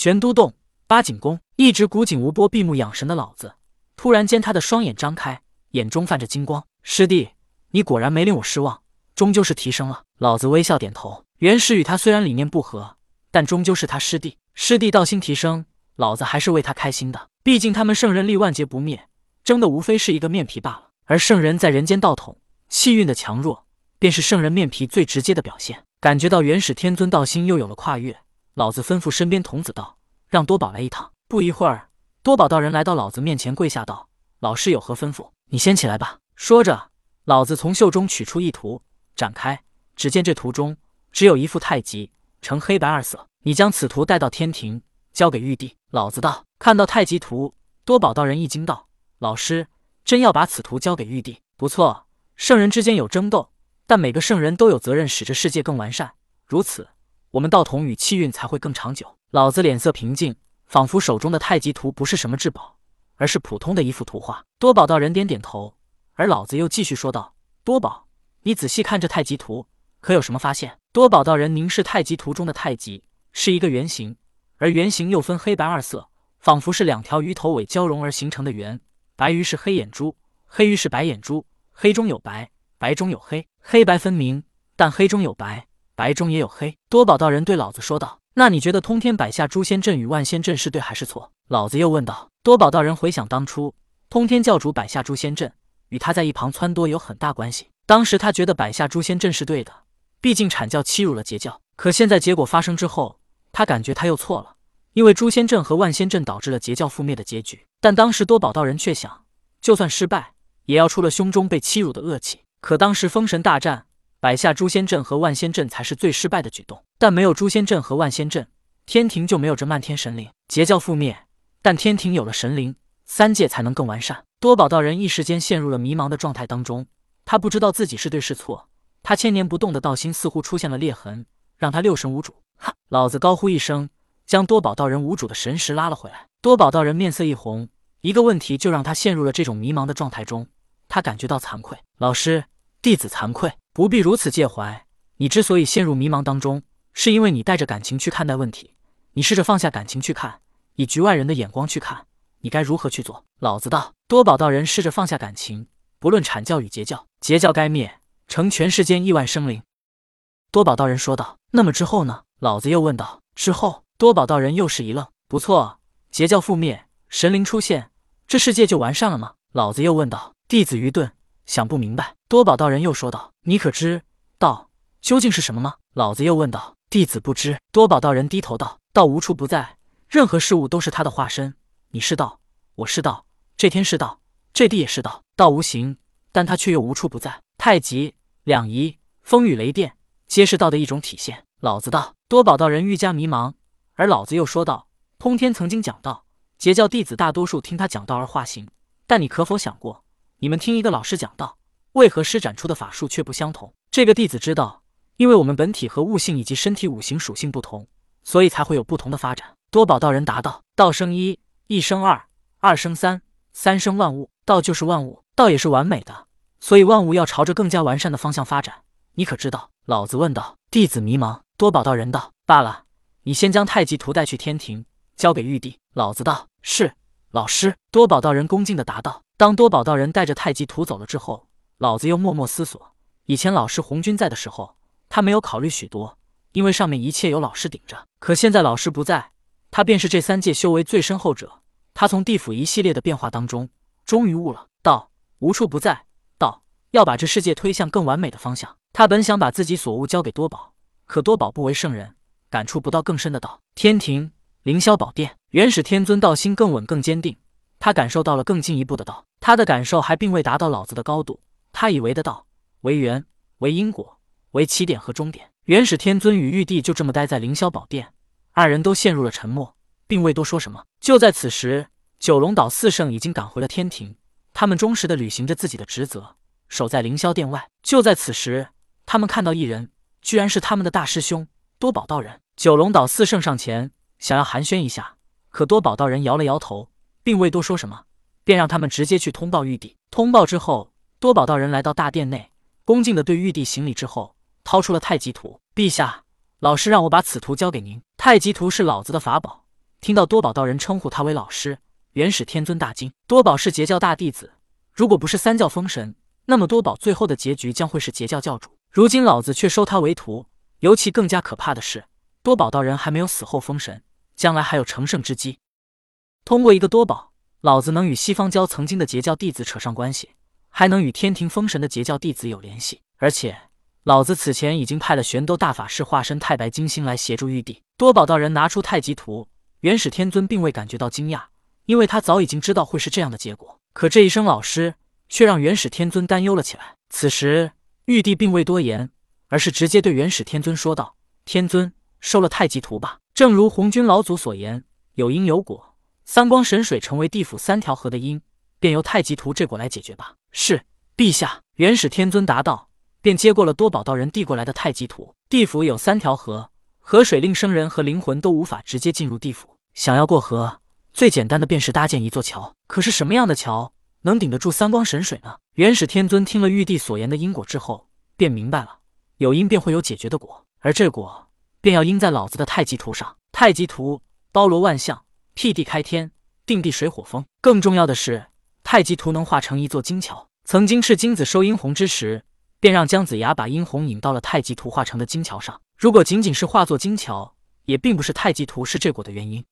玄都洞八景宫，一直古井无波、闭目养神的老子，突然间他的双眼张开，眼中泛着金光。师弟，你果然没令我失望，终究是提升了。老子微笑点头。原始与他虽然理念不合，但终究是他师弟。师弟道心提升，老子还是为他开心的。毕竟他们圣人力万劫不灭，争的无非是一个面皮罢了。而圣人在人间道统，气运的强弱，便是圣人面皮最直接的表现。感觉到元始天尊道心又有了跨越，老子吩咐身边童子道：“让多宝来一趟。”不一会儿，多宝道人来到老子面前，跪下道：“老师有何吩咐？你先起来吧。”说着，老子从袖中取出一图，展开，只见这图中只有一副太极，呈黑白二色。你将此图带到天庭，交给玉帝。老子道：“看到太极图，多宝道人一惊道：‘老师。’”真要把此图交给玉帝？不错，圣人之间有争斗，但每个圣人都有责任使这世界更完善。如此，我们道统与气运才会更长久。老子脸色平静，仿佛手中的太极图不是什么至宝，而是普通的一幅图画。多宝道人点点头，而老子又继续说道：“多宝，你仔细看这太极图，可有什么发现？”多宝道人凝视太极图中的太极，是一个圆形，而圆形又分黑白二色，仿佛是两条鱼头尾交融而形成的圆。白鱼是黑眼珠，黑鱼是白眼珠，黑中有白，白中有黑，黑白分明，但黑中有白，白中也有黑。多宝道人对老子说道：“那你觉得通天摆下诛仙阵与万仙阵是对还是错？”老子又问道。多宝道人回想当初，通天教主摆下诛仙阵与他在一旁撺掇有很大关系。当时他觉得摆下诛仙阵是对的，毕竟阐教欺辱了截教。可现在结果发生之后，他感觉他又错了，因为诛仙阵和万仙阵导致了截教覆灭的结局。但当时多宝道人却想，就算失败，也要出了胸中被欺辱的恶气。可当时封神大战，摆下诛仙阵和万仙阵才是最失败的举动。但没有诛仙阵和万仙阵，天庭就没有这漫天神灵。截教覆灭，但天庭有了神灵，三界才能更完善。多宝道人一时间陷入了迷茫的状态当中，他不知道自己是对是错。他千年不动的道心似乎出现了裂痕，让他六神无主。哈！老子高呼一声。将多宝道人无主的神识拉了回来，多宝道人面色一红，一个问题就让他陷入了这种迷茫的状态中。他感觉到惭愧，老师，弟子惭愧，不必如此介怀。你之所以陷入迷茫当中，是因为你带着感情去看待问题。你试着放下感情去看，以局外人的眼光去看，你该如何去做？老子道。多宝道人试着放下感情，不论阐教与截教，截教该灭，成全世间亿万生灵。多宝道人说道。那么之后呢？老子又问道。之后。多宝道人又是一愣，不错，截教覆灭，神灵出现，这世界就完善了吗？老子又问道。弟子愚钝，想不明白。多宝道人又说道：“你可知道究竟是什么吗？”老子又问道。弟子不知。多宝道人低头道：“道无处不在，任何事物都是他的化身。你是道，我是道，这天是道，这地也是道。道无形，但他却又无处不在。太极、两仪、风雨雷电，皆是道的一种体现。”老子道。多宝道人愈加迷茫。而老子又说道：“通天曾经讲道，截教弟子大多数听他讲道而化形。但你可否想过，你们听一个老师讲道，为何施展出的法术却不相同？这个弟子知道，因为我们本体和悟性以及身体五行属性不同，所以才会有不同的发展。”多宝道人答道：“道生一，一生二，二生三，三生万物。道就是万物，道也是完美的，所以万物要朝着更加完善的方向发展。你可知道？”老子问道。弟子迷茫。多宝道人道：“罢了。”你先将太极图带去天庭，交给玉帝。老子道：“是，老师。”多宝道人恭敬的答道。当多宝道人带着太极图走了之后，老子又默默思索：以前老师红军在的时候，他没有考虑许多，因为上面一切有老师顶着。可现在老师不在，他便是这三界修为最深厚者。他从地府一系列的变化当中，终于悟了道无处不在，道要把这世界推向更完美的方向。他本想把自己所悟交给多宝，可多宝不为圣人。感触不到更深的道，天庭凌霄宝殿，元始天尊道心更稳更坚定，他感受到了更进一步的道，他的感受还并未达到老子的高度，他以为的道为缘为因果为起点和终点。元始天尊与玉帝就这么待在凌霄宝殿，二人都陷入了沉默，并未多说什么。就在此时，九龙岛四圣已经赶回了天庭，他们忠实的履行着自己的职责，守在凌霄殿外。就在此时，他们看到一人，居然是他们的大师兄。多宝道人，九龙岛四圣上前想要寒暄一下，可多宝道人摇了摇头，并未多说什么，便让他们直接去通报玉帝。通报之后，多宝道人来到大殿内，恭敬的对玉帝行礼之后，掏出了太极图。陛下，老师让我把此图交给您。太极图是老子的法宝，听到多宝道人称呼他为老师，元始天尊大惊。多宝是截教大弟子，如果不是三教封神，那么多宝最后的结局将会是截教教主。如今老子却收他为徒，尤其更加可怕的是，多宝道人还没有死后封神，将来还有成圣之机。通过一个多宝，老子能与西方教曾经的截教弟子扯上关系，还能与天庭封神的截教弟子有联系，而且。老子此前已经派了玄都大法师化身太白金星来协助玉帝。多宝道人拿出太极图，元始天尊并未感觉到惊讶，因为他早已经知道会是这样的结果。可这一声老师却让元始天尊担忧了起来。此时玉帝并未多言，而是直接对元始天尊说道：“天尊，收了太极图吧。正如红军老祖所言，有因有果，三光神水成为地府三条河的因，便由太极图这果来解决吧。”是，陛下。元始天尊答道。便接过了多宝道人递过来的太极图。地府有三条河，河水令生人和灵魂都无法直接进入地府。想要过河，最简单的便是搭建一座桥。可是什么样的桥能顶得住三光神水呢？元始天尊听了玉帝所言的因果之后，便明白了，有因便会有解决的果，而这果便要因在老子的太极图上。太极图包罗万象，辟地开天，定地水火风。更重要的是，太极图能化成一座金桥。曾经赤金子收殷红之时。便让姜子牙把殷红引到了太极图画成的金桥上。如果仅仅是化作金桥，也并不是太极图是这果的原因。